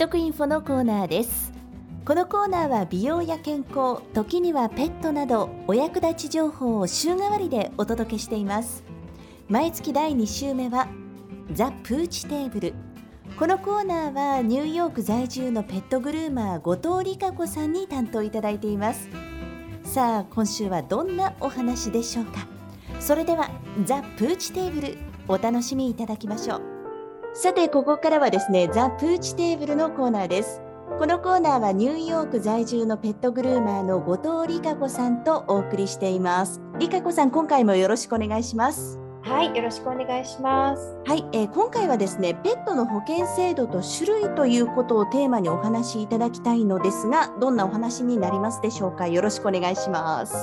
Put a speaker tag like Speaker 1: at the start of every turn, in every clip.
Speaker 1: 得インフォのコーナーです。このコーナーは美容や健康時にはペットなどお役立ち情報を週替わりでお届けしています。毎月第2週目はザ・プーチテーブル。このコーナーはニューヨーク在住のペットグルーマー後藤理香子さんに担当いただいています。さあ今週はどんなお話でしょうか。それではザ・プーチテーブルお楽しみいただきましょう。さてここからはですねザ・プーチテーブルのコーナーです。このコーナーはニューヨーク在住のペットグルーマーの後藤理香子さんとお送りしています。理香子さん今回もよろしくお願いします。
Speaker 2: はい、よろしくお願いします。
Speaker 1: はい、えー、今回はですねペットの保険制度と種類ということをテーマにお話しいただきたいのですがどんなお話になりますでしょうか？よろしくお願いします。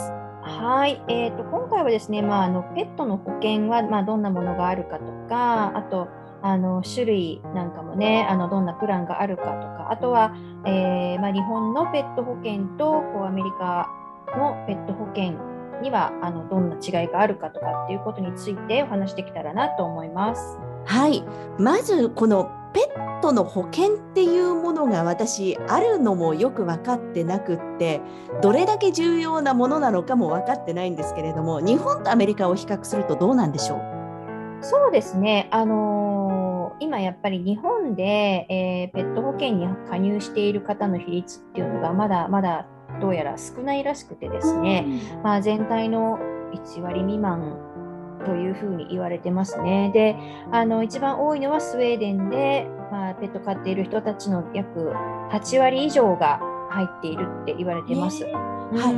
Speaker 2: はい、えーと、今回はですね、まあ、あのペットの保険は、まあ、どんなものがあるかとかあとあの種類なんかもねあのどんなプランがあるかとかあとは、えー、まあ、日本のペット保険とこうアメリカのペット保険にはあのどんな違いがあるかとかっていうことについてお話してきたらなと思います。
Speaker 1: はい。まずこのペットの保険っていうものが私あるのもよく分かってなくってどれだけ重要なものなのかも分かってないんですけれども日本とアメリカを比較するとどうなんでしょう？
Speaker 2: そうですね、あのー、今やっぱり日本で、えー、ペット保険に加入している方の比率っていうのがまだまだどうやら少ないらしくてですね、まあ、全体の1割未満というふうに言われてますね。で、あの一番多いのはスウェーデンで、まあ、ペット飼っている人たちの約8割以上が入っているって言われてます。はい、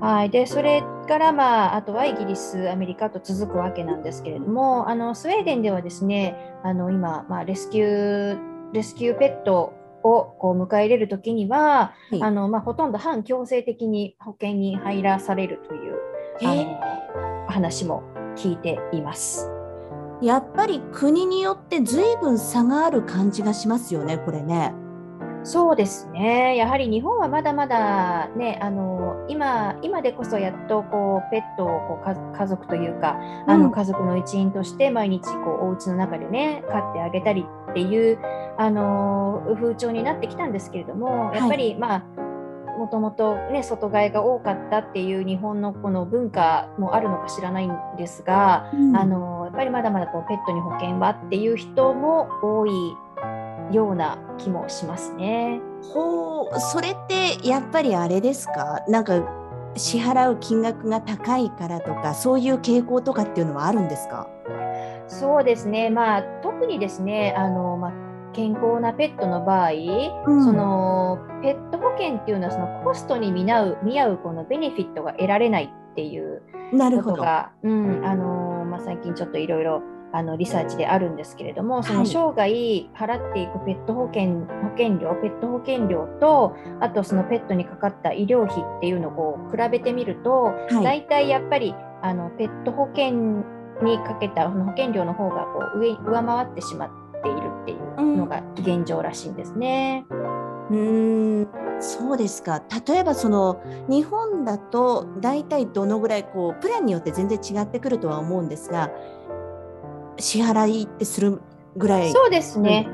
Speaker 2: はい、でそれから、まあ、あとはイギリス、アメリカと続くわけなんですけれども、あのスウェーデンではですね、あの今、まあ、レスキューレスキューペットをこう迎え入れるときには、はい、あのまあ、ほとんど半強制的に保険に入らされるというあの話も聞いています。
Speaker 1: やっぱり国によって随分差がある感じがしますよね、これね。
Speaker 2: そうですね。やはり日本はまだまだね、あの今今でこそやっとこうペットをこう家族というか、うん、あの家族の一員として毎日こうお家の中でね飼ってあげたりっていうあの風潮になってきたんですけれども、やっぱり、はい、まあもともとね外飼いが多かったっていう日本のこの文化もあるのか知らないんですが、うん、あのやっぱりまだまだこうペットに保険はっていう人も多いような気もしますね。
Speaker 1: ほうそれってやっぱりあれですか？なんか支払う金額が高いからとかそういう傾向とかっていうのはあるんですか？
Speaker 2: そうですね、まあ、特にですねあの、まあ、健康なペットの場合、うん、そのペット保険っていうのはそのコストに見合う見合うこのベネフィットが得られないっていうことが、うん。あのまあ、最近ちょっといろいろあのリサーチであるんですけれども、その生涯払っていくペット保険保険料、ペット保険料と、あとそのペットにかかった医療費っていうのをこう比べてみると、はい、大体やっぱりあのペット保険にかけた保険料の方がこう上上回ってしまっているっていうのが現状らしいんですね。
Speaker 1: うんそうですか。例えばその日本だと大体どのぐらいこうプランによって全然違ってくるとは思うんですが支払いってするぐらい
Speaker 2: そうですね。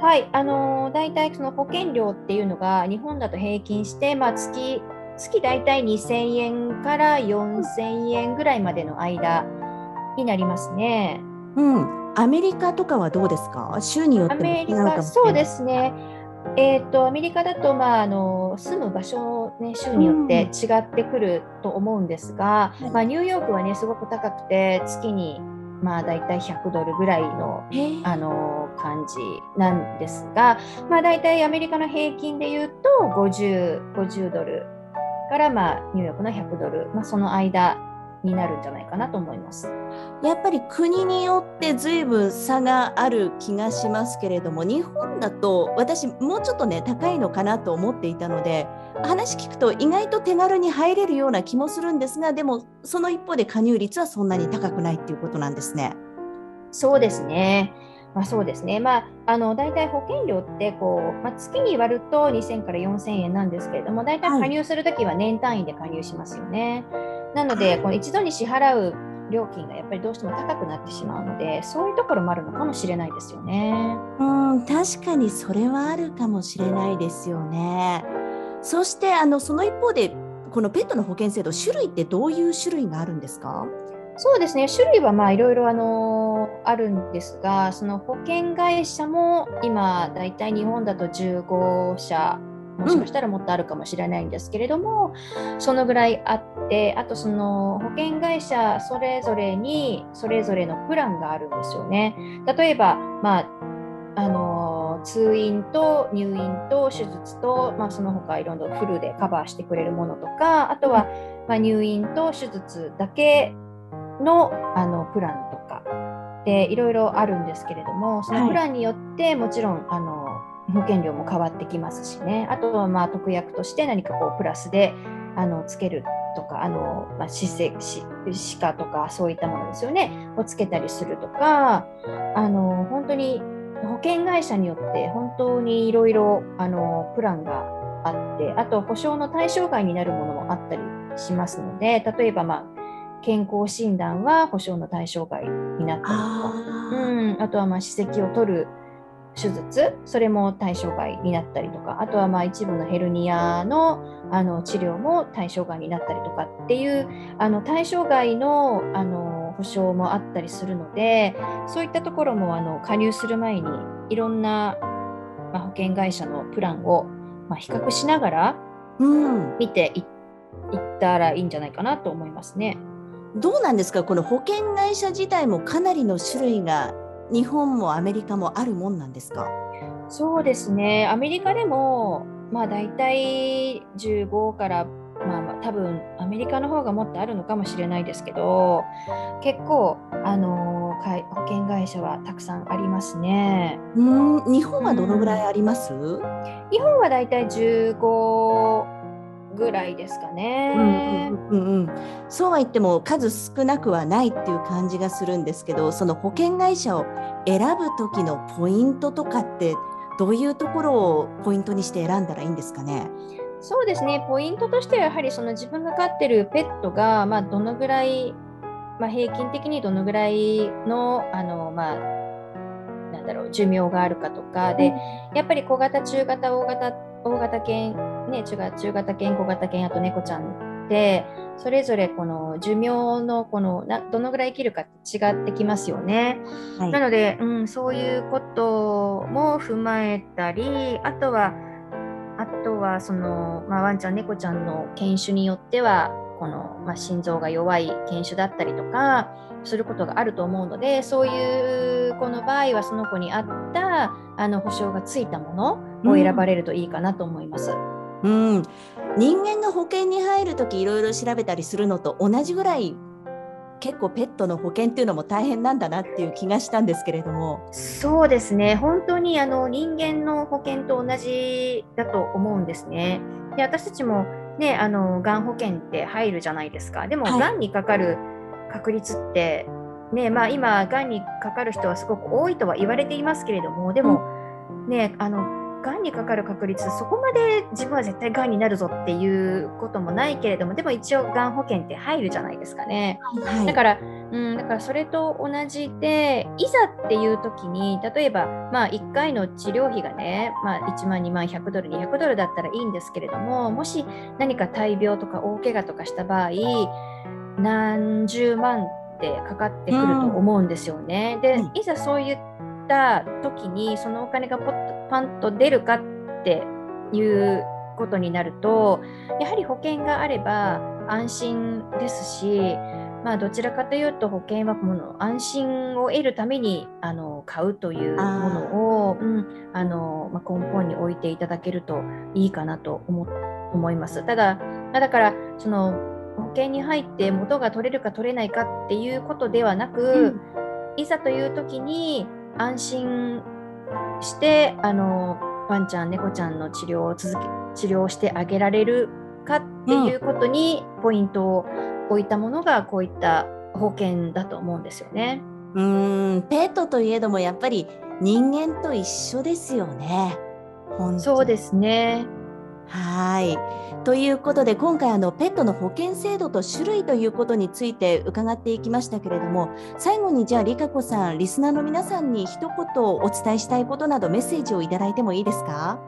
Speaker 2: はい、あのー、大体その保険料っていうのが日本だと平均して、まあ、月月大体2000円から4000円ぐらいまでの間になりますね。
Speaker 1: うん、アメリカとかはどうですか？州によっても
Speaker 2: そうですね。えーと、アメリカだと、まあ、あの住む場所、ね、州によって違ってくると思うんですが、うん、まあ、ニューヨークは、ね、すごく高くて月にまあ、大体100ドルぐらいのあの感じなんですが、まあ、大体アメリカの平均でいうと 50, 50ドルから、まあ、ニューヨークの100ドル、まあ、その間になるんじゃないかなと思います。
Speaker 1: やっぱり国によって随分差がある気がしますけれども日本だと私もうちょっとね高いのかなと思っていたので話聞くと意外と手軽に入れるような気もするんですがでもその一方で加入率はそんなに高くないっていうことなんですね。
Speaker 2: そうですね。まあ、そうですね。まあ、あの、大体保険料って、こう、まあ、月に割ると2000から4000円なんですけれども、大体加入するときは年単位で加入しますよね。はい、なので、この一度に支払う料金がやっぱりどうしても高くなってしまうのでそういうところもあるのかもしれないですよね。
Speaker 1: うん確かにそれはあるかもしれないですよね。そしてあのその一方でこのペットの保険制度種類ってどういう種類があるんですか？
Speaker 2: そうですね種類はまあいろいろあのあるんですがその保険会社も今だいたい日本だと15社もしかしたらもっとあるかもしれないんですけれども、うん、そのぐらいあってあとその保険会社それぞれにそれぞれのプランがあるんですよね。例えば、まああの通院と入院と手術と、まあ、その他いろんなフルでカバーしてくれるものとかあとは、まあ、入院と手術だけのあのプランとかでいろいろあるんですけれどもそのプランによってもちろん、あの保険料も変わってきますしね。あとはまあ特約として何かこうプラスであのつけるとかあの、まあ、歯歯科とかそういったものですよね。をつけたりするとかあの本当に保険会社によって本当にいろいろプランがあってあと保証の対象外になるものもあったりしますので例えば、まあ、健康診断は保証の対象外になったりとか。あ,、うん、あとはまあ歯石を取る手術それも対象外になったりとか。あとはまあ一部のヘルニアのあの治療も対象外になったりとかっていうあの対象外のあの保証もあったりするのでそういったところもあの加入する前にいろんな、まあ、保険会社のプランを、まあ、比較しながら見てい,、ったらいいんじゃないかなと思いますね。
Speaker 1: どうなんですか？この保険会社自体もかなりの種類が日本もアメリカもあるもんなんですか？
Speaker 2: そうですね。アメリカでもまあ大体15からまあ、まあ多分アメリカの方がもっとあるのかもしれないですけど結構あの保険会社はたくさんありますね。
Speaker 1: うん日本はどのぐらいあります、
Speaker 2: うん、日本はだいたい15ぐらいですかね。
Speaker 1: うんうんうんうん、そうは言っても数少なくはないっていう感じがするんですけどその保険会社を選ぶ時のポイントとかってどういうところをポイントにして選んだらいいんですかね？
Speaker 2: そうですねポイントとしてはやはりその自分が飼ってるペットが、まあ、どのぐらい、まあ、平均的にどのぐらいのあの、まあ、なんだろう寿命があるかとかで、やっぱり小型中型大型大型犬ね、中中型犬、小型犬、あと猫ちゃんで、それぞれこの寿命のこのなどのぐらい生きるかって違ってきますよね。はい、なので、うん、そういうことも踏まえたり、あとは、あとはその、まあ、ワンちゃん、猫ちゃんの犬種によっては、この、まあ、心臓が弱い犬種だったりとかすることがあると思うのでそういう子の場合はその子に合ったあの保証がついたものを選ばれるといいかなと思います。うん
Speaker 1: うん、人間が保険に入る時いろいろ調べたりするのと同じぐらい結構ペットの保険っていうのも大変なんだなっていう気がしたんですけれども。
Speaker 2: そうですね。本当にあの人間の保険と同じだと思うんですね。で私たちもねあのがん保険って入るじゃないですか。でも、はい、がんにかかる確率ってねまあ今がんにかかる人はすごく多いとは言われていますけれどもでも、うん、ねあのがんにかかる確率そこまで自分は絶対がんになるぞっていうこともないけれどもでも一応がん保険って入るじゃないですかね、はい、だから、うん、だからそれと同じでいざっていう時に例えば、まあ、1回の治療費がね、まあ、1万2万100ドル200ドルだったらいいんですけれどももし何か大病とか大怪我とかした場合何十万ってかかってくると思うんですよね。うん、でい。ざそういった時にそのお金がポッとパンと出るかっていうことになるとやはり保険があれば安心ですし、まあ、どちらかというと保険はもの安心を得るためにあの買うというものを、うん、あのまあ、根本に置いていただけるといいかなと思思います。ただだからその保険に入って元が取れるか取れないかっていうことではなく、うん、いざという時に安心してあのワンちゃん猫ちゃんの治療を続け治療してあげられるかっていうことにポイントを置いたものがこういった保険だと思うんですよね。
Speaker 1: うんペットといえどもやっぱり人間と一緒ですよね。
Speaker 2: そうですね。
Speaker 1: はい。ということで今回あのペットの保険制度と種類ということについて伺っていきましたけれども最後にじゃありかこさんリスナーの皆さんに一言お伝えしたいことなどメッセージをいただいてもいいですか？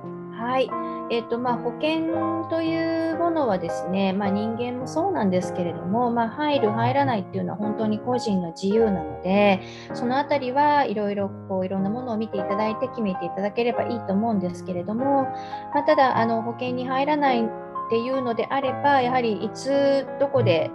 Speaker 2: はい、えーとまあ、保険というものはですね、まあ、人間もそうなんですけれども、まあ、入る、入らないっていうのは本当に個人の自由なので、そのあたりはいろいろこういろんなものを見ていただいて決めていただければいいと思うんですけれども、ま、ただあの保険に入らないっていうのであれば、やはりいつ、どこで、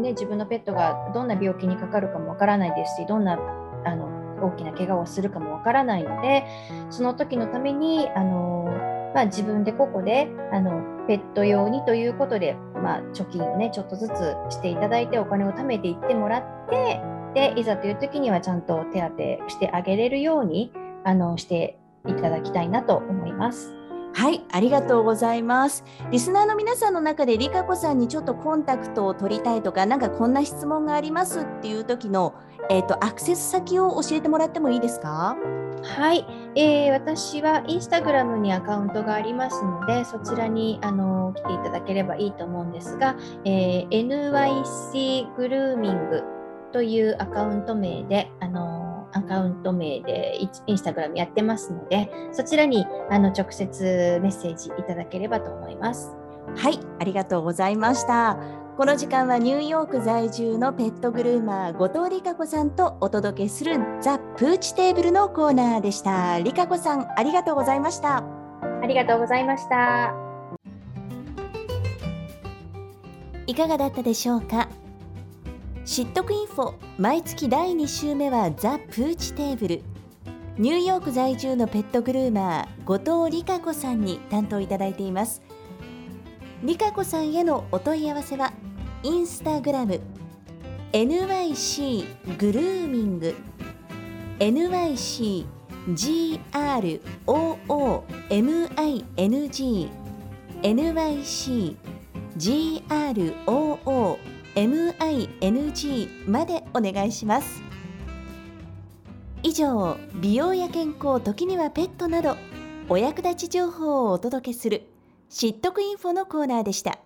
Speaker 2: ね、自分のペットがどんな病気にかかるかもわからないですし、どんなあの大きな怪我をするかもわからないので、その時のために、あのまあ、自分で個々であのペット用にということで、まあ、貯金をねちょっとずつしていただいてお金を貯めていってもらってでいざという時にはちゃんと手当てしてあげれるようにあのしていただきたいなと思います。
Speaker 1: はい、ありがとうございます。リスナーの皆さんの中でりかこさんにちょっとコンタクトを取りたいとか、なんかこんな質問がありますっていう時の、えっ、ー、とアクセス先を教えてもらってもいいですか？
Speaker 2: はい、えー、私はインスタグラムにアカウントがありますので、そちらにあの来ていただければいいと思うんですが、えー、NYC グルーミングというアカウント名で、あのアカウント名でインスタグラムやってますので、そちらにあの直接メッセージいただければと思います。
Speaker 1: はい、ありがとうございました。この時間はニューヨーク在住のペットグルーマー後藤理香子さんとお届けするザ・プーチテーブルのコーナーでした。理香子さん、ありがとうございました。
Speaker 2: ありがとうございました。
Speaker 1: いかがだったでしょうか？知っとくインフォ毎月第2週目はザ・プーチテーブルニューヨーク在住のペットグルーマー後藤理香子さんに担当いただいています理香子さんへのお問い合わせはインスタグラム NYC グルーミング NYC GROOMING NYC GROOMING までお願いします以上美容や健康時にはペットなどお役立ち情報をお届けする知っとくインフォのコーナーでした。